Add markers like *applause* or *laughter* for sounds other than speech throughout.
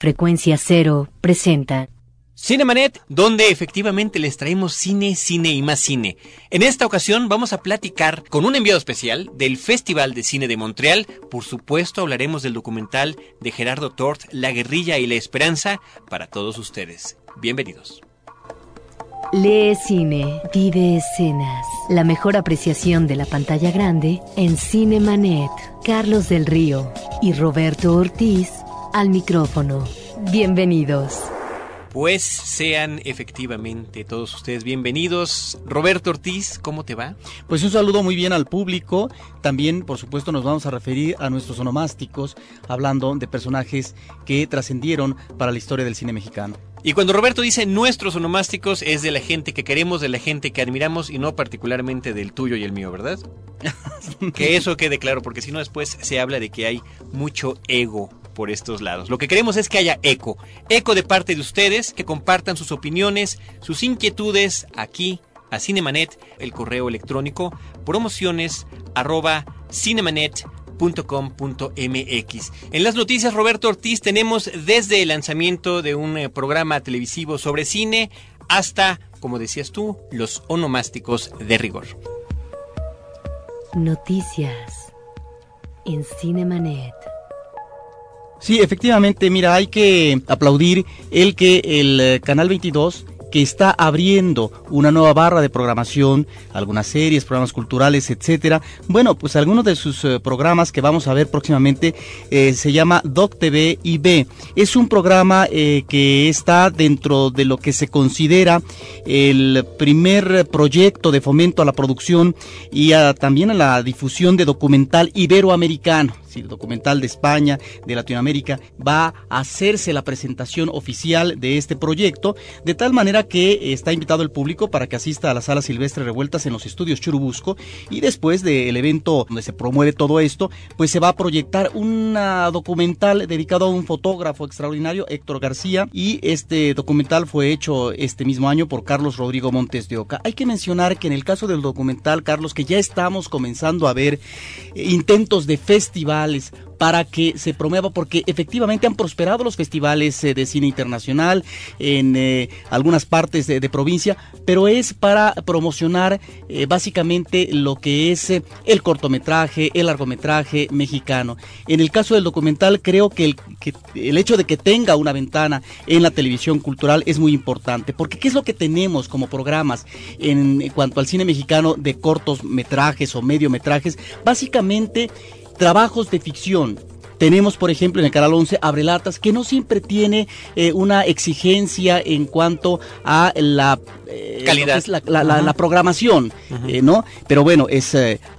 Frecuencia Cero presenta Cinemanet, donde efectivamente les traemos cine, cine y más cine. En esta ocasión vamos a platicar con un enviado especial del Festival de Cine de Montreal. Por supuesto, hablaremos del documental de Gerardo Tort, La guerrilla y la esperanza, para todos ustedes. Bienvenidos. Lee cine, vive escenas. La mejor apreciación de la pantalla grande en Cinemanet. Carlos del Río y Roberto Ortiz al micrófono. Bienvenidos. Pues sean efectivamente todos ustedes bienvenidos. Roberto Ortiz, ¿cómo te va? Pues un saludo muy bien al público. También, por supuesto, nos vamos a referir a nuestros onomásticos, hablando de personajes que trascendieron para la historia del cine mexicano. Y cuando Roberto dice nuestros onomásticos es de la gente que queremos, de la gente que admiramos y no particularmente del tuyo y el mío, ¿verdad? *laughs* que eso quede claro, porque si no después se habla de que hay mucho ego por estos lados. Lo que queremos es que haya eco, eco de parte de ustedes, que compartan sus opiniones, sus inquietudes aquí a Cinemanet, el correo electrónico promociones arroba. En las noticias, Roberto Ortiz, tenemos desde el lanzamiento de un eh, programa televisivo sobre cine hasta, como decías tú, los onomásticos de rigor. Noticias en Cinemanet. Sí, efectivamente, mira, hay que aplaudir el que el eh, Canal 22 que está abriendo una nueva barra de programación, algunas series, programas culturales, etcétera. Bueno, pues algunos de sus eh, programas que vamos a ver próximamente eh, se llama Doc TV IB. Es un programa que está dentro de lo que se considera el primer proyecto de fomento a la producción y también a la difusión de documental iberoamericano documental de España, de Latinoamérica, va a hacerse la presentación oficial de este proyecto, de tal manera que está invitado el público para que asista a las salas silvestres revueltas en los estudios Churubusco y después del evento donde se promueve todo esto, pues se va a proyectar un documental dedicado a un fotógrafo extraordinario, Héctor García, y este documental fue hecho este mismo año por Carlos Rodrigo Montes de Oca. Hay que mencionar que en el caso del documental, Carlos, que ya estamos comenzando a ver eh, intentos de festival, para que se promueva, porque efectivamente han prosperado los festivales eh, de cine internacional en eh, algunas partes de, provincia, pero es para promocionar eh, básicamente lo que es el cortometraje, el largometraje mexicano. En el caso del documental, creo que el, que el hecho de que tenga una ventana en la televisión cultural es muy importante, porque ¿qué es lo que tenemos como programas en cuanto al cine mexicano de cortos metrajes o mediometrajes? Básicamente trabajos de ficción. Tenemos, por ejemplo, en el canal 11 Abrelatas, que no siempre tiene eh, una exigencia en cuanto a la eh, calidad, la, programación, eh, ¿no? Pero bueno, es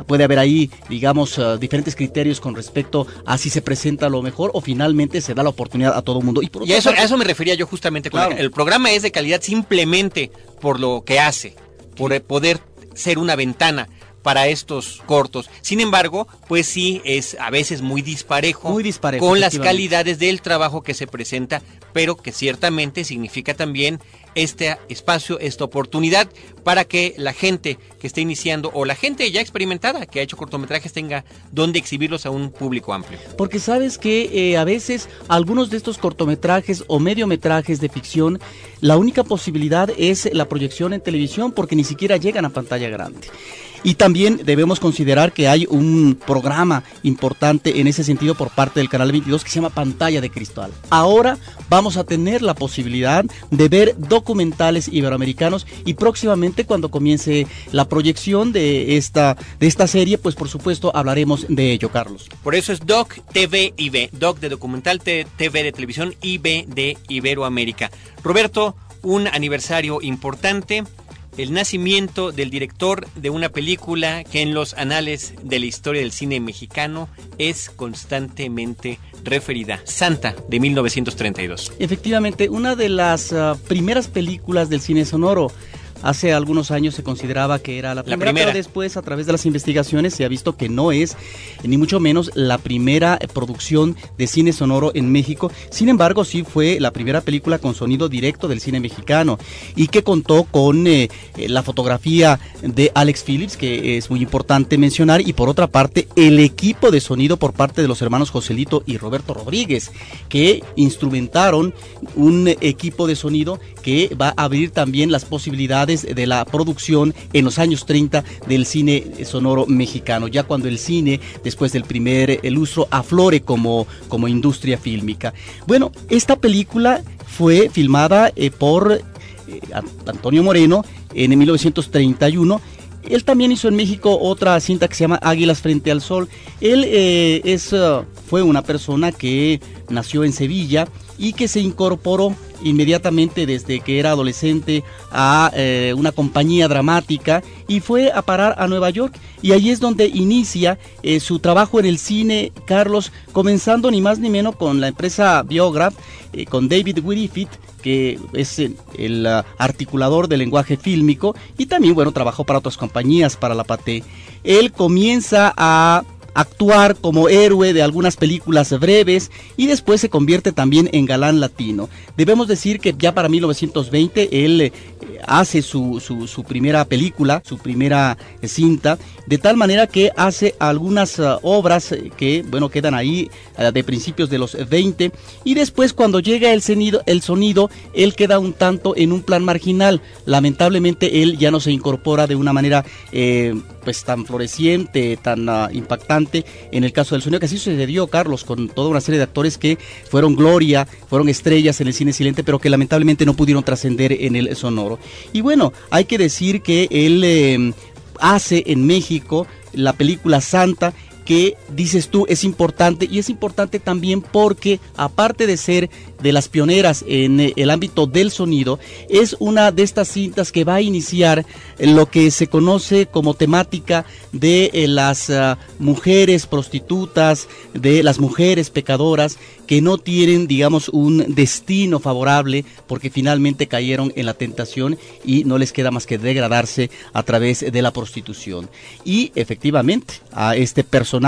puede haber ahí, digamos, diferentes criterios con respecto a si se presenta lo mejor o finalmente se da la oportunidad a todo el mundo. Y, eso, a eso me refería yo justamente. Con el programa es de calidad simplemente por lo que hace, por poder ser una ventana para estos cortos. Sin embargo, pues sí es a veces muy disparejo, muy disparejo con las calidades del trabajo que se presenta, pero que ciertamente significa también este espacio, esta oportunidad para que la gente que esté iniciando o la gente ya experimentada que ha hecho cortometrajes tenga donde exhibirlos a un público amplio. Porque sabes que eh, a veces algunos de estos cortometrajes o mediometrajes de ficción, la única posibilidad es la proyección en televisión porque ni siquiera llegan a pantalla grande. Y también debemos considerar que hay un programa importante en ese sentido por parte del Canal 22 que se llama Pantalla de Cristal. Ahora vamos a tener la posibilidad de ver documentales iberoamericanos y próximamente cuando comience la proyección de esta, de esta serie, pues por supuesto hablaremos de ello, Carlos. Por eso es Doc TV IB, Doc de documental TV de televisión IB de Iberoamérica. Roberto, un aniversario importante el nacimiento del director de una película que en los anales de la historia del cine mexicano es constantemente referida, Santa, de 1932. Efectivamente, una de las ah, primeras películas del cine sonoro hace algunos años se consideraba que era la primera, pero después a través de las investigaciones se ha visto que no es ni mucho menos la primera producción de cine sonoro en México. Sin embargo, sí fue la primera película con sonido directo del cine mexicano. Y que contó con eh, la fotografía de Alex Phillips, que es muy importante mencionar, y por otra parte el equipo de sonido por parte de los hermanos Joselito y Roberto Rodríguez, que instrumentaron un equipo de sonido que va a abrir también las posibilidades de la producción en los años 30 del cine sonoro mexicano, ya cuando el cine, después del primer lustro, aflore como, como industria fílmica. Bueno, esta película fue filmada eh, por eh, Antonio Moreno en 1931 él también hizo en México otra cinta que se llama Águilas frente al Sol. Él eh, es, fue una persona que nació en Sevilla y que se incorporó inmediatamente desde que era adolescente a eh, una compañía dramática y fue a parar a Nueva York. Y ahí es donde inicia eh, su trabajo en el cine Carlos comenzando ni más ni menos con la empresa Biograph eh, con David Griffith que es el, articulador del lenguaje fílmico y también bueno trabajó para otras compañías para la Paté. Él comienza a actuar como héroe de algunas películas breves y después se convierte también en galán latino. Debemos decir que ya para 1920 él eh, hace su, su, primera película, su primera eh, cinta, de tal manera que hace algunas uh, obras eh, que, bueno, quedan ahí de principios de los 20 y después cuando llega el sonido, el sonido, él queda un tanto en un plan marginal. Lamentablemente él ya no se incorpora de una manera pues tan floreciente, tan uh, impactante en el caso del sonido, que así sucedió, Carlos, con toda una serie de actores que fueron gloria, fueron estrellas en el cine silente, pero que lamentablemente no pudieron trascender en el sonoro. Y bueno, hay que decir que él em, hace en México la película Santa que dices tú es importante y es importante también porque aparte de ser de las pioneras en eh, el ámbito del sonido, es una de estas cintas que va a iniciar lo que se conoce como temática de eh, las ah, mujeres prostitutas, de las mujeres pecadoras que no tienen, digamos, un destino favorable porque finalmente cayeron en la tentación y no les queda más que degradarse a través de la prostitución. Y efectivamente, a este personaje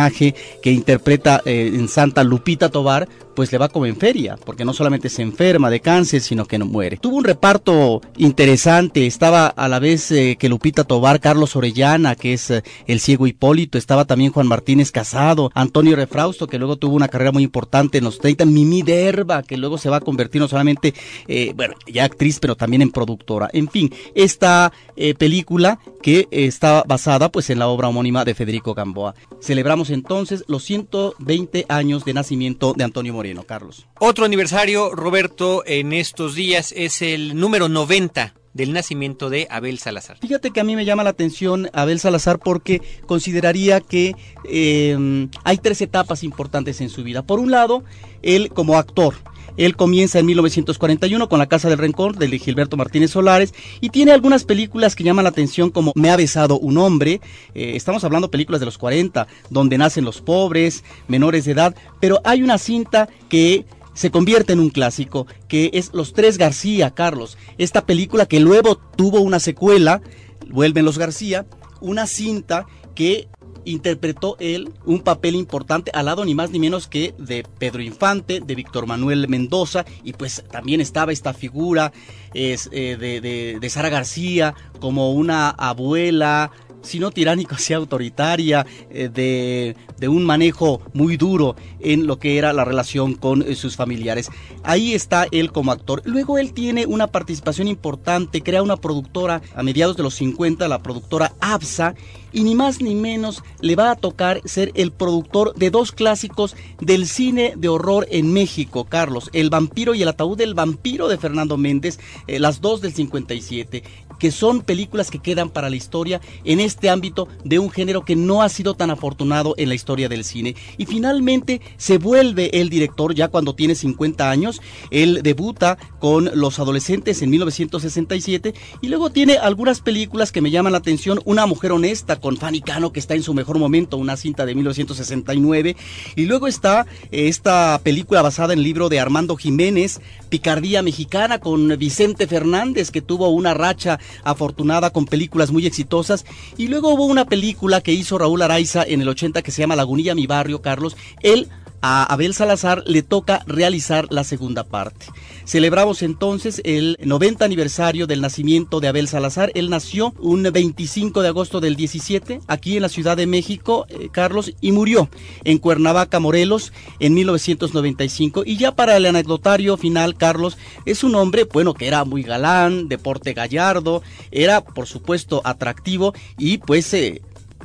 que interpreta eh, en Santa Lupita Tobar, pues le va como en feria, porque no solamente se enferma de cáncer, sino que no muere. Tuvo un reparto interesante, estaba a la vez eh, que Lupita Tobar, Carlos Orellana, que es eh, el ciego Hipólito, estaba también Juan Martínez Casado, Antonio Refrausto, que luego tuvo una carrera muy importante en los 30, Mimi Derba, que luego se va a convertir no solamente, eh, bueno, ya actriz, pero también en productora. En fin, esta película que está basada pues en la obra homónima de Federico Gamboa. Celebramos entonces los 120 años de nacimiento de Antonio Moreno, Carlos. Otro aniversario, Roberto, en estos días es el número 90 del nacimiento de Abel Salazar. Fíjate que a mí me llama la atención Abel Salazar porque consideraría que eh, hay tres etapas importantes en su vida. Por un lado, él como actor, él comienza en 1941 con La Casa del Rencor de Gilberto Martínez Solares y tiene algunas películas que llaman la atención como Me ha besado un hombre, eh, estamos hablando películas de los 40, donde nacen los pobres, menores de edad, pero hay una cinta que se convierte en un clásico, que es Los Tres García, Carlos. Esta película que luego tuvo una secuela, Vuelven los García, una cinta que interpretó él un papel importante al lado ni más ni menos que de Pedro Infante, de Víctor Manuel Mendoza y pues también estaba esta figura es, eh, de, de Sara García como una abuela sino tiránico, *laughs* así autoritaria, eh, de, de, un manejo muy duro en lo que era la relación con eh, sus familiares. Ahí está él como actor. Luego él tiene una participación importante, crea una productora a mediados de los 50, la productora ABSA, y ni más ni menos le va a tocar ser el productor de dos clásicos del cine de horror en México, Carlos, El vampiro y el ataúd del vampiro de Fernando Méndez, eh, las dos del 57, que son películas que quedan para la historia en este ámbito de un género que no ha sido tan afortunado en la historia del cine. Y finalmente se vuelve el director ya cuando tiene 50 años. Él debuta con Los Adolescentes en 1967 y luego tiene algunas películas que me llaman la atención. Una mujer honesta con Fanny Cano que está en su mejor momento, una cinta de 1969. Y luego está esta película basada en el libro de Armando Jiménez, Picardía Mexicana con Vicente Fernández que tuvo una racha afortunada con películas muy exitosas. Y luego hubo una película que hizo Raúl Araiza en el 80 que se llama Lagunilla Mi Barrio, Carlos. Él a Abel Salazar le toca realizar la segunda parte. Celebramos entonces el 90 aniversario del nacimiento de Abel Salazar. Él nació un 25 de agosto del 17 aquí en la Ciudad de México, eh, Carlos, y murió en Cuernavaca, Morelos, en 1995. Y ya para el anecdotario final, Carlos, es un hombre, bueno, que era muy galán, deporte gallardo, era por supuesto atractivo y pues... Eh,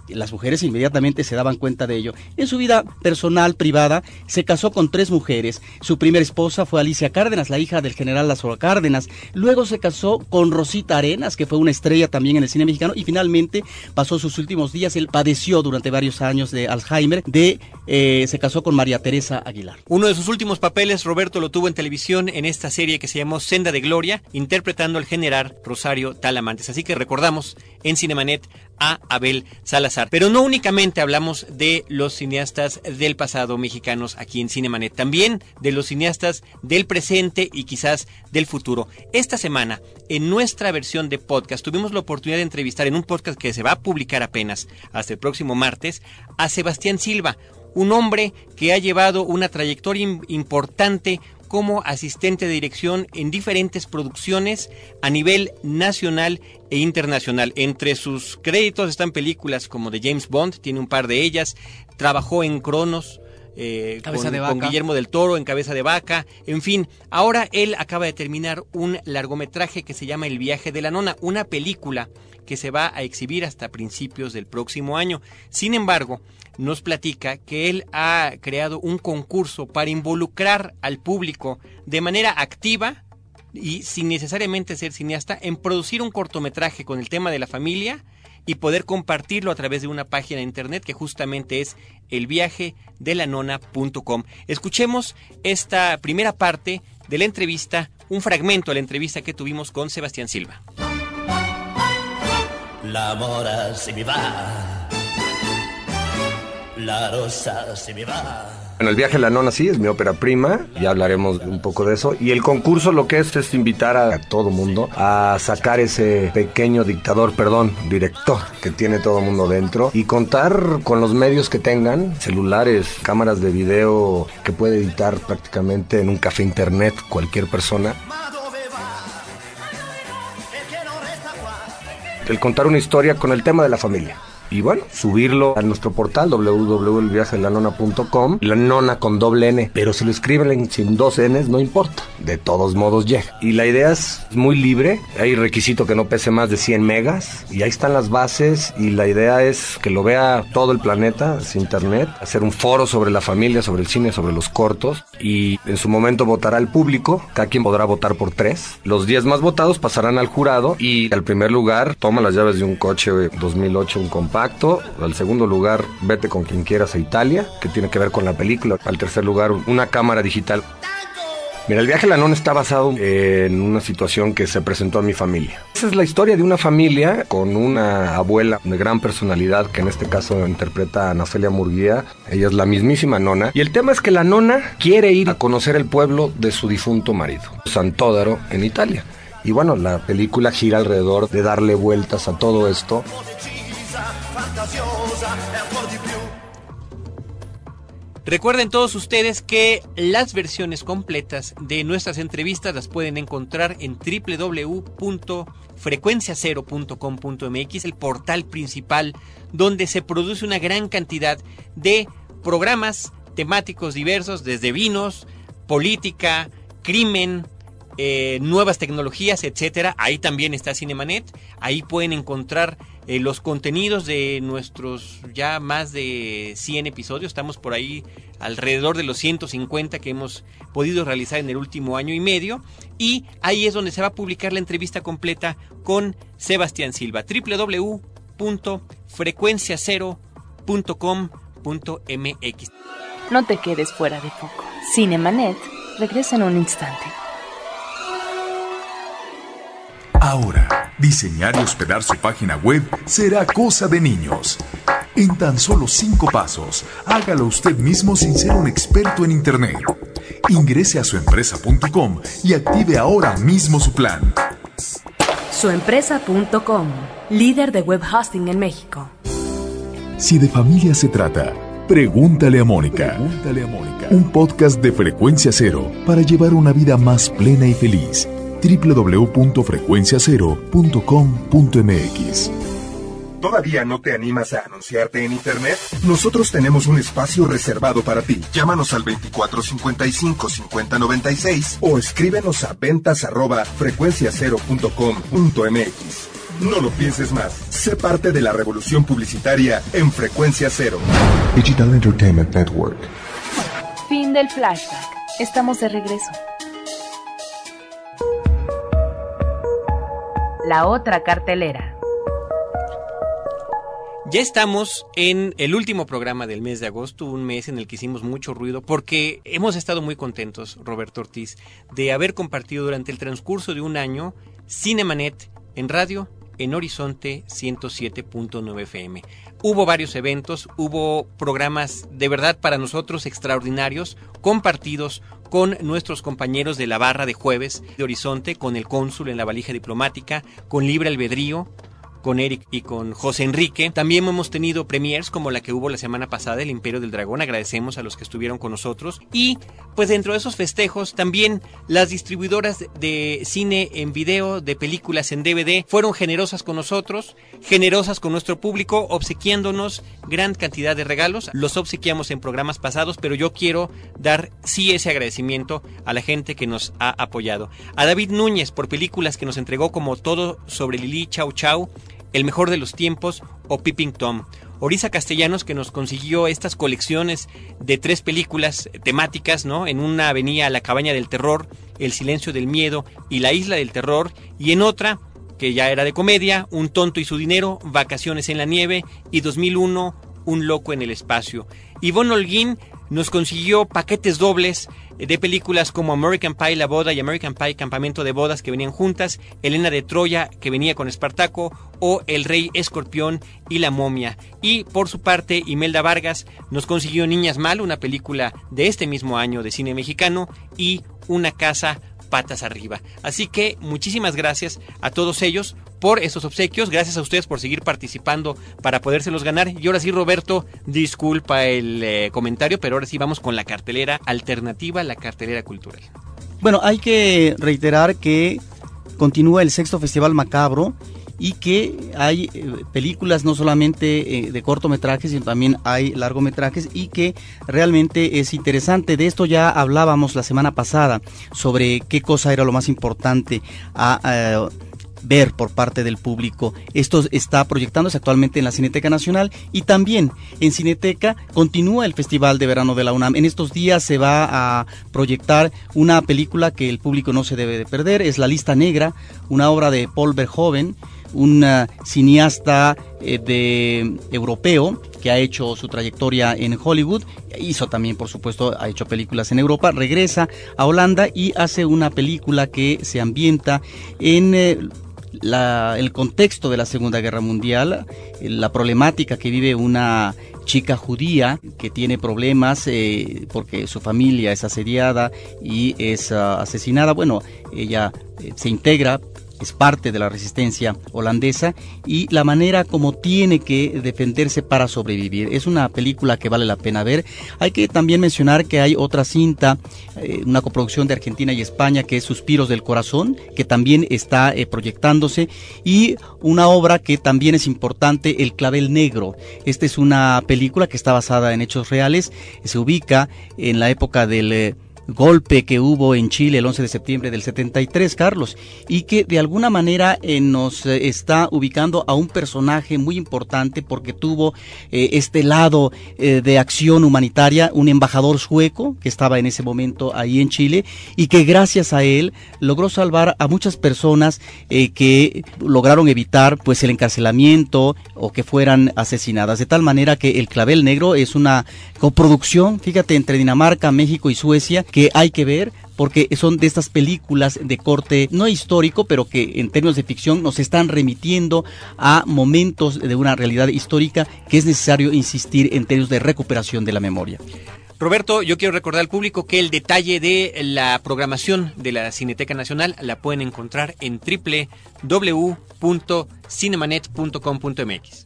las mujeres inmediatamente se daban cuenta de ello. En su vida personal, privada, se casó con tres mujeres. Su primera esposa fue Alicia Cárdenas, la hija del general Lázaro Cárdenas. Luego se casó con Rosita Arenas, que fue una estrella también en el cine mexicano. Y finalmente pasó sus últimos días. Él padeció durante varios años de Alzheimer. De, eh, se casó con María Teresa Aguilar. Uno de sus últimos papeles, Roberto lo tuvo en televisión en esta serie que se llamó Senda de Gloria, interpretando al general Rosario Talamantes. Así que recordamos en Cinemanet a Abel Salazar. Pero no únicamente hablamos de los cineastas del pasado mexicanos aquí en Cinemanet, también de los cineastas del presente y quizás del futuro. Esta semana, en nuestra versión de podcast, tuvimos la oportunidad de entrevistar en un podcast que se va a publicar apenas hasta el próximo martes a Sebastián Silva, un hombre que ha llevado una trayectoria importante como asistente de dirección en diferentes producciones a nivel nacional e internacional. Entre sus créditos están películas como de James Bond, tiene un par de ellas, trabajó en Cronos, eh, con, Guillermo del Toro en Cabeza de Vaca, en fin, ahora él acaba de terminar un largometraje que se llama El viaje de la nona, una película que se va a exhibir hasta principios del próximo año. Sin embargo, nos platica que él ha creado un concurso para involucrar al público de manera activa y sin necesariamente ser cineasta en producir un cortometraje con el tema de la familia y poder compartirlo a través de una página de internet que justamente es elviajedelanona.com. Escuchemos esta primera parte de la entrevista, un fragmento de la entrevista que tuvimos con Sebastián Silva. La mora se me va, la rosa se me va. En el viaje a la nona sí, es mi ópera prima, ya hablaremos un poco de eso. Y el concurso lo que es es invitar a, todo mundo a sacar ese pequeño dictador, perdón, director que tiene todo mundo dentro y contar con los medios que tengan, celulares, cámaras de video que puede editar prácticamente en un café internet cualquier persona. El contar una historia con el tema de la familia y bueno, subirlo a nuestro portal www.viajelanona.com, la nona con doble N, pero si lo escriben sin dos Ns no importa, de todos modos llega. Y la idea es muy libre, hay requisito que no pese más de 100 megas y ahí están las bases y la idea es que lo vea todo el planeta, es internet, hacer un foro sobre la familia, sobre el cine, sobre los cortos y en su momento votará el público, cada quien podrá votar por tres. Los 10 más votados pasarán al jurado y al primer lugar toma las llaves de un coche 2008, un al segundo lugar, Vete con quien quieras a Italia, que tiene que ver con la película. Al tercer lugar, una cámara digital. Mira, el viaje a la nona está basado en una situación que se presentó a mi familia. Esa es la historia de una familia con una abuela de gran personalidad, que en este caso interpreta a Nacelia Murguía. Ella es la mismísima nona. Y el tema es que la nona quiere ir a conocer el pueblo de su difunto marido, Santódaro, en Italia. Y bueno, la película gira alrededor de darle vueltas a todo esto. Recuerden todos ustedes que las versiones completas de nuestras entrevistas las pueden encontrar en www.frecuenciacero.com.mx, el portal principal donde se produce una gran cantidad de programas temáticos diversos, desde vinos, política, crimen, eh, nuevas tecnologías, etcétera. Ahí también está Cinemanet. Ahí pueden encontrar eh, los contenidos de nuestros ya más de 100 episodios. Estamos por ahí alrededor de los 150 que hemos podido realizar en el último año y medio. Y ahí es donde se va a publicar la entrevista completa con Sebastián Silva. www www.frecuenciacero.com.mx. No te quedes fuera de foco. Cinemanet regresa en un instante. Ahora, diseñar y hospedar su página web será cosa de niños. En tan solo cinco pasos, hágalo usted mismo sin ser un experto en Internet. Ingrese a suempresa.com y active ahora mismo su plan. Suempresa.com, líder de web hosting en México. Si de familia se trata, pregúntale a Mónica. Pregúntale a Mónica. Un podcast de frecuencia cero para llevar una vida más plena y feliz www.frecuenciacero.com.mx. ¿Todavía no te animas a anunciarte en Internet? Nosotros tenemos un espacio reservado para ti. Llámanos al 2455-5096 o escríbenos a ventas arroba frecuenciacero.com.mx. No lo pienses más. Sé parte de la revolución publicitaria en Frecuencia Cero. Digital Entertainment Network. Fin del flashback. Estamos de regreso. La otra cartelera. Ya estamos en el último programa del mes de agosto, un mes en el que hicimos mucho ruido, porque hemos estado muy contentos, Roberto Ortiz, de haber compartido durante el transcurso de un año Cinemanet en radio en Horizonte 107.9 FM. Hubo varios eventos, hubo programas de verdad para nosotros extraordinarios, compartidos con nuestros compañeros de la barra de jueves de Horizonte, con el cónsul en la valija diplomática, con Libre Albedrío, con Eric y con José Enrique. También hemos tenido premiers como la que hubo la semana pasada, El Imperio del Dragón. Agradecemos a los que estuvieron con nosotros. Y pues dentro de esos festejos también las distribuidoras de cine en video, de películas en DVD, fueron generosas con nosotros, generosas con nuestro público, obsequiándonos gran cantidad de regalos. Los obsequiamos en programas pasados, pero yo quiero dar sí ese agradecimiento a la gente que nos ha apoyado. A David Núñez por películas que nos entregó como todo sobre Lili Chau Chau el mejor de los tiempos o Peeping Tom. Orisa Castellanos que nos consiguió estas colecciones de tres películas temáticas, ¿no? En una venía La cabaña del terror, El silencio del miedo y La isla del terror y en otra que ya era de comedia, Un tonto y su dinero, Vacaciones en la nieve y 2001 Un loco en el espacio. Ivonne Holguín nos consiguió paquetes dobles de películas como American Pie La Boda y American Pie Campamento de Bodas que venían juntas, Elena de Troya que venía con Espartaco o El Rey Escorpión y La Momia. Y por su parte, Imelda Vargas nos consiguió Niñas Mal, una película de este mismo año de cine mexicano y Una casa patas arriba. Así que muchísimas gracias a todos ellos por esos obsequios. Gracias a ustedes por seguir participando para podérselos ganar. Y ahora sí, Roberto, disculpa el eh, comentario, pero ahora sí vamos con la cartelera alternativa, la cartelera cultural. Bueno, hay que reiterar que continúa el sexto Festival Macabro y que hay eh, películas no solamente eh, de cortometrajes, sino también hay largometrajes y que realmente es interesante. De esto ya hablábamos la semana pasada sobre qué cosa era lo más importante a, ver por parte del público. Esto está proyectándose actualmente en la Cineteca Nacional y también en Cineteca continúa el Festival de Verano de la UNAM. En estos días se va a proyectar una película que el público no se debe de perder, es La Lista Negra, una obra de Paul Verhoeven un cineasta eh, de europeo que ha hecho su trayectoria en Hollywood, hizo también por supuesto, ha hecho películas en Europa, regresa a Holanda y hace una película que se ambienta en eh, el contexto de la Segunda Guerra Mundial, la problemática que vive una chica judía que tiene problemas eh, porque su familia es asediada y es ah, asesinada. Bueno, ella se integra es parte de la resistencia holandesa y la manera como tiene que defenderse para sobrevivir. Es una película que vale la pena ver. Hay que también mencionar que hay otra cinta, eh, una coproducción de Argentina y España, que es Suspiros del Corazón, que también está eh, proyectándose, y una obra que también es importante, El Clavel Negro. Esta es una película que está basada en hechos reales, se ubica en la época del... Eh, golpe que hubo en Chile el 11 de septiembre del 73, Carlos, y que de alguna manera eh, nos eh, está ubicando a un personaje muy importante porque tuvo eh, este lado de acción humanitaria, un embajador sueco que estaba en ese momento ahí en Chile y que gracias a él logró salvar a muchas personas que lograron evitar pues el encarcelamiento o que fueran asesinadas, de tal manera que El Clavel Negro es una coproducción, fíjate, entre Dinamarca, México y Suecia, que hay que ver porque son de estas películas de corte no histórico, pero que en términos de ficción nos están remitiendo a momentos de una realidad histórica que es necesario insistir en términos de recuperación de la memoria. Roberto, yo quiero recordar al público que el detalle de la programación de la Cineteca Nacional la pueden encontrar en www.cinemanet.com.mx.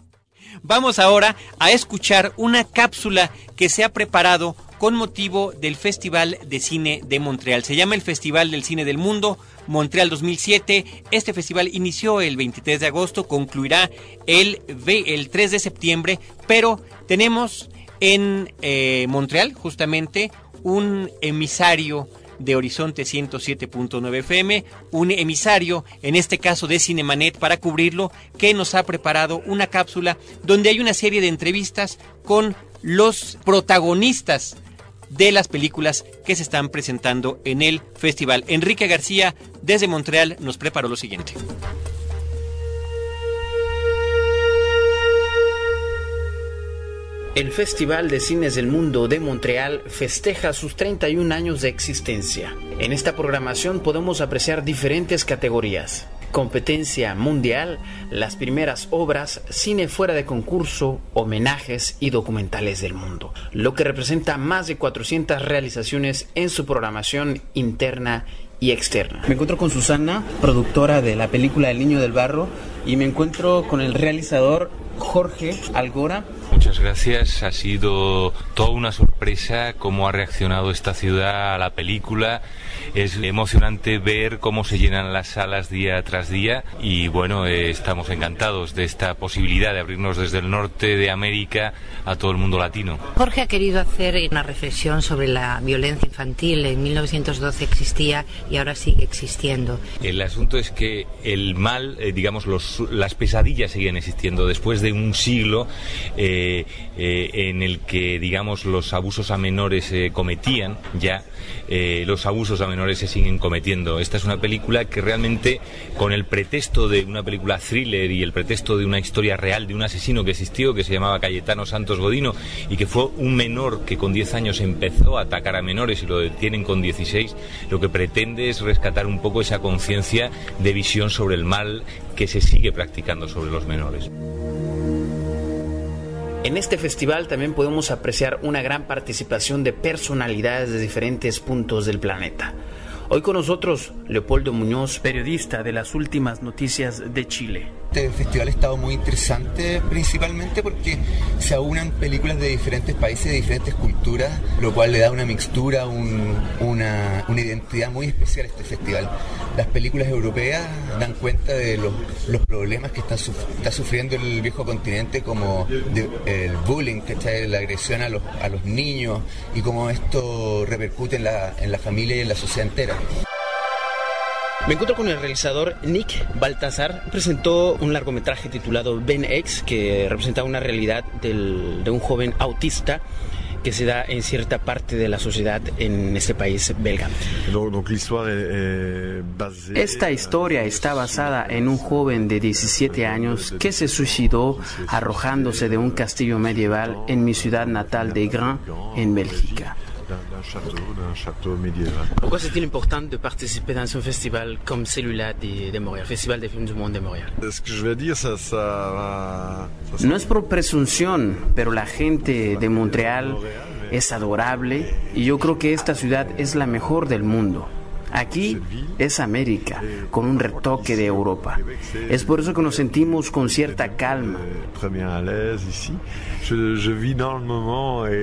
Vamos ahora a escuchar una cápsula que se ha preparado con motivo del Festival de Cine de Montreal. Se llama el Festival del Cine del Mundo Montreal 2007. Este festival inició el 23 de agosto, concluirá el, el 3 de septiembre, pero tenemos en eh, Montreal justamente un emisario de Horizonte 107.9 FM, un emisario, en este caso de Cinemanet, para cubrirlo, que nos ha preparado una cápsula donde hay una serie de entrevistas con los protagonistas de las películas que se están presentando en el festival. Enrique García, desde Montreal, nos preparó lo siguiente. El Festival de Cines del Mundo de Montreal festeja sus 31 años de existencia. En esta programación podemos apreciar diferentes categorías competencia mundial, las primeras obras, cine fuera de concurso, homenajes y documentales del mundo, lo que representa más de 400 realizaciones en su programación interna y externa. Me encuentro con Susana, productora de la película El Niño del Barro, y me encuentro con el realizador Jorge Algora. Muchas gracias, ha sido toda una sorpresa cómo ha reaccionado esta ciudad a la película es emocionante ver cómo se llenan las salas día tras día y bueno, eh, estamos encantados de esta posibilidad de abrirnos desde el norte de América a todo el mundo latino. Jorge ha querido hacer una reflexión sobre la violencia infantil. En 1912 existía y ahora sigue existiendo. El asunto es que el mal, eh, digamos, los, las pesadillas siguen existiendo después de un siglo eh, en el que, digamos, los abusos a menores se cometían ya, los abusos a menores se siguen cometiendo. Esta es una película que realmente, con el pretexto de una película thriller y el pretexto de una historia real de un asesino que existió, que se llamaba Cayetano Santos Godino, y que fue un menor que con 10 años empezó a atacar a menores y lo detienen con 16, lo que pretende es rescatar un poco esa conciencia de visión sobre el mal que se sigue practicando sobre los menores. En este festival también podemos apreciar una gran participación de personalidades de diferentes puntos del planeta. Hoy con nosotros Leopoldo Muñoz, periodista de las últimas noticias de Chile. Este festival ha estado muy interesante principalmente porque se aunan películas de diferentes países, de diferentes culturas, lo cual le da una mixtura, una, identidad muy especial a este festival. Las películas europeas dan cuenta de los, problemas que está, está, sufriendo el viejo continente como el bullying, está la agresión a los, a los niños y cómo esto repercute en la, en la familia y en la sociedad entera. Me encuentro con el realizador Nick Baltazar. Presentó un largometraje titulado Ben X, que representa una realidad de un joven autista que se da en cierta parte de la sociedad en este país belga. Esta historia está basada en un joven de 17 años que se suicidó arrojándose de un castillo medieval en mi ciudad natal de Gran, en Bélgica. D'un château, d'un château médiéval. Pourquoi c'est-il important de participer dans un festival comme celui-là de, de, Montréal, Festival des films du monde de Montréal Ce que je vais dire, ça, ça, ça, No es por presunción, pero la gente de Montreal es adorable y yo creo que esta ciudad es la mejor del mundo. Aquí es América, con un retoque de Europa. Es por eso que nos sentimos con cierta calma.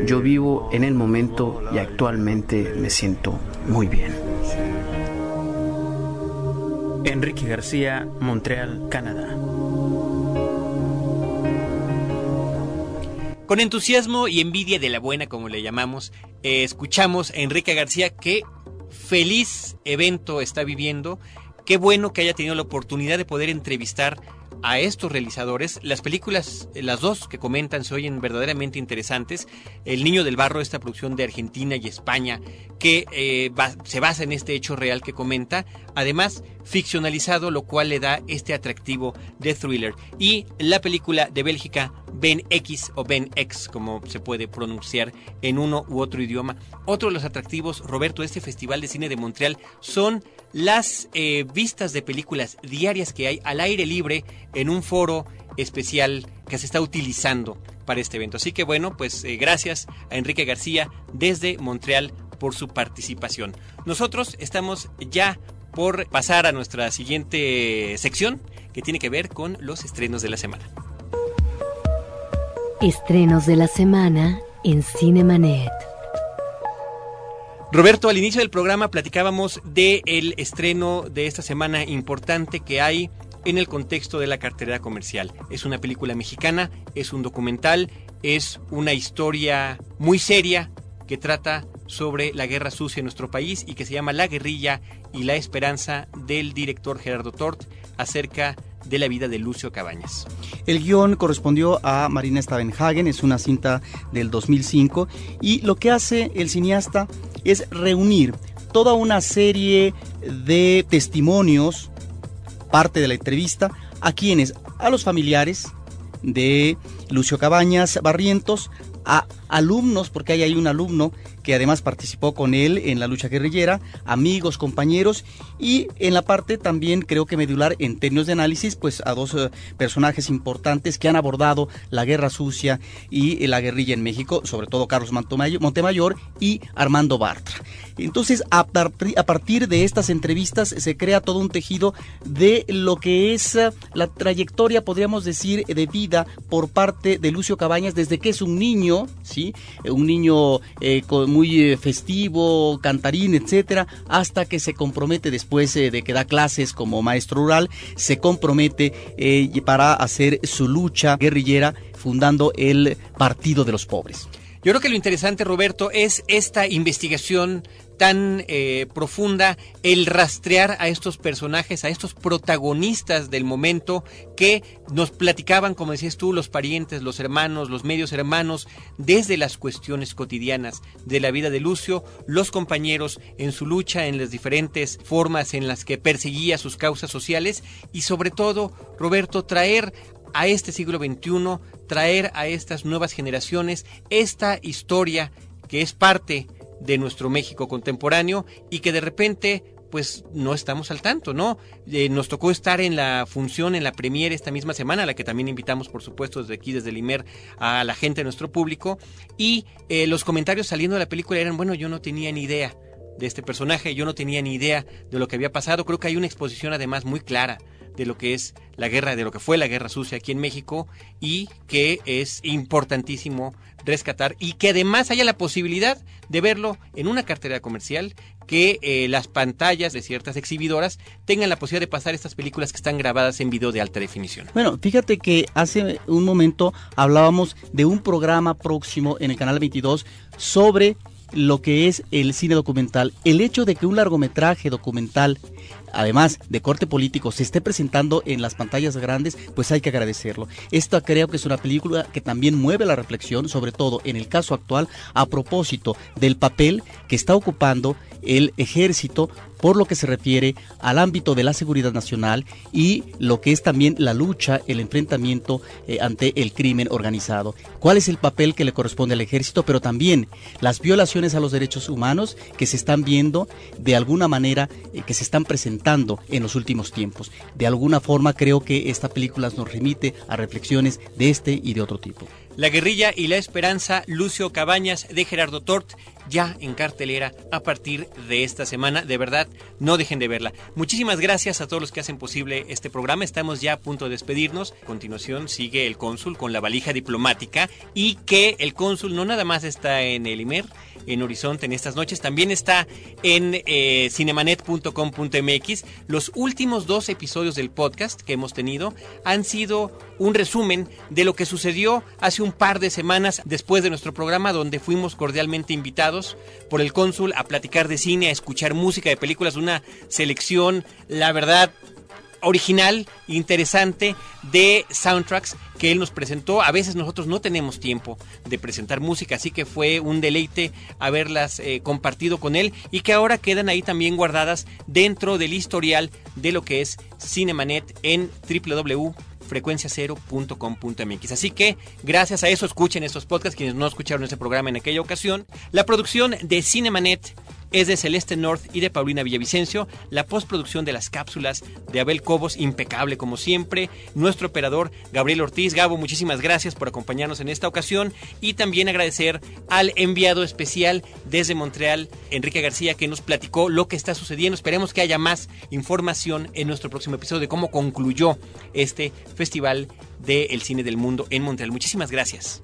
Yo vivo en el momento y actualmente me siento muy bien. Enrique García, Montreal, Canadá. Con entusiasmo y envidia de la buena, como le llamamos, eh, escuchamos a Enrique García que feliz evento está viviendo. Qué bueno que haya tenido la oportunidad de poder entrevistar a estos realizadores. Las películas, las dos que comentan, se oyen verdaderamente interesantes. El Niño del Barro, esta producción de Argentina y España, que eh, se basa en este hecho real que comenta. Además, ficcionalizado, lo cual le da este atractivo de thriller. Y la película de Bélgica, Ben X o Ben X, como se puede pronunciar en uno u otro idioma. Otro de los atractivos, Roberto, de este Festival de Cine de Montreal son las eh, vistas de películas diarias que hay al aire libre en un foro especial que se está utilizando para este evento. Así que bueno, pues eh, gracias a Enrique García desde Montreal por su participación. Nosotros estamos ya por pasar a nuestra siguiente sección que tiene que ver con los estrenos de la semana. Estrenos de la semana en Cinemanet. Roberto, al inicio del programa platicábamos del el estreno de esta semana importante que hay en el contexto de la cartera comercial. Es una película mexicana, es un documental, es una historia muy seria que trata sobre la guerra sucia en nuestro país y que se llama La guerrilla y la esperanza del director Gerardo Tort acerca de la vida de Lucio Cabañas. El guion correspondió a Marina Stavenhagen, es una cinta del 2005 y lo que hace el cineasta es reunir toda una serie de testimonios, parte de la entrevista, a quienes, a los familiares de Lucio Cabañas Barrientos, a alumnos, porque hay un alumno que además participó con él en la lucha guerrillera, amigos, compañeros y en la parte también creo que medular en términos de análisis, pues a dos eh, personajes importantes que han abordado la guerra sucia y eh, la guerrilla en México, sobre todo Carlos Montemayor y Armando Bartra. Entonces, a, a partir de estas entrevistas se crea todo un tejido de lo que es eh, la trayectoria, podríamos decir, de vida por parte de Lucio Cabañas desde que es un niño, ¿sí? Un niño con muy eh, festivo, cantarín, etcétera, hasta que se compromete después eh, de que da clases como maestro rural, se compromete eh, para hacer su lucha guerrillera fundando el Partido de los Pobres. Yo creo que lo interesante, Roberto, es esta investigación tan eh, profunda el rastrear a estos personajes, a estos protagonistas del momento que nos platicaban, como decías tú, los parientes, los hermanos, los medios hermanos, desde las cuestiones cotidianas de la vida de Lucio, los compañeros en su lucha, en las diferentes formas en las que perseguía sus causas sociales y sobre todo, Roberto, traer a este siglo XXI, traer a estas nuevas generaciones esta historia que es parte de nuestro México contemporáneo y que de repente pues no estamos al tanto, ¿no? Eh, nos tocó estar en la función, en la premiere esta misma semana, a la que también invitamos, por supuesto, desde aquí, desde el IMER, a la gente de nuestro público, y eh, los comentarios saliendo de la película eran, bueno, yo no tenía ni idea de este personaje, yo no tenía ni idea de lo que había pasado, creo que hay una exposición además muy clara de lo que es la guerra, de lo que fue la guerra sucia aquí en México y que es importantísimo rescatar y que además haya la posibilidad de verlo en una cartera comercial, que eh, las pantallas de ciertas exhibidoras tengan la posibilidad de pasar estas películas que están grabadas en video de alta definición. Bueno, fíjate que hace un momento hablábamos de un programa próximo en el canal 22 sobre lo que es el cine documental. El hecho de que un largometraje documental además de corte político, se esté presentando en las pantallas grandes, pues hay que agradecerlo. Esta creo que es una película que también mueve la reflexión, sobre todo en el caso actual, a propósito del papel que está ocupando el ejército por lo que se refiere al ámbito de la seguridad nacional y lo que es también la lucha, el enfrentamiento eh, ante el crimen organizado. ¿Cuál es el papel que le corresponde al ejército? Pero también las violaciones a los derechos humanos que se están viendo de alguna manera, eh, que se están presentando en los últimos tiempos. De alguna forma creo que esta película nos remite a reflexiones de este y de otro tipo. La guerrilla y la esperanza, Lucio Cabañas de Gerardo Tort, ya en cartelera a partir de esta semana. De verdad, no dejen de verla. Muchísimas gracias a todos los que hacen posible este programa. Estamos ya a punto de despedirnos. A continuación sigue el cónsul con la valija diplomática y que el cónsul no nada más está en el IMER, en Horizonte en estas noches. También está en eh, cinemanet.com.mx. Los últimos dos episodios del podcast que hemos tenido han sido un resumen de lo que sucedió hace un par de semanas después de nuestro programa donde fuimos cordialmente invitados por el cónsul a platicar de cine, a escuchar música de películas, una selección, la verdad, original, interesante de soundtracks que él nos presentó. A veces nosotros no tenemos tiempo de presentar música, así que fue un deleite haberlas eh, compartido con él y que ahora quedan ahí también guardadas dentro del historial de lo que es Cinemanet en www.frecuenciacero.com.mx. Así que gracias a eso escuchen estos podcasts quienes no escucharon ese programa en aquella ocasión. La producción de Cinemanet es de Celeste North y de Paulina Villavicencio. La postproducción de las cápsulas de Abel Cobos, impecable como siempre. Nuestro operador Gabriel Ortiz. Gabo, muchísimas gracias por acompañarnos en esta ocasión. Y también agradecer al enviado especial desde Montreal, Enrique García, que nos platicó lo que está sucediendo. Esperemos que haya más información en nuestro próximo episodio de cómo concluyó este Festival del Cine del Mundo en Montreal. Muchísimas gracias.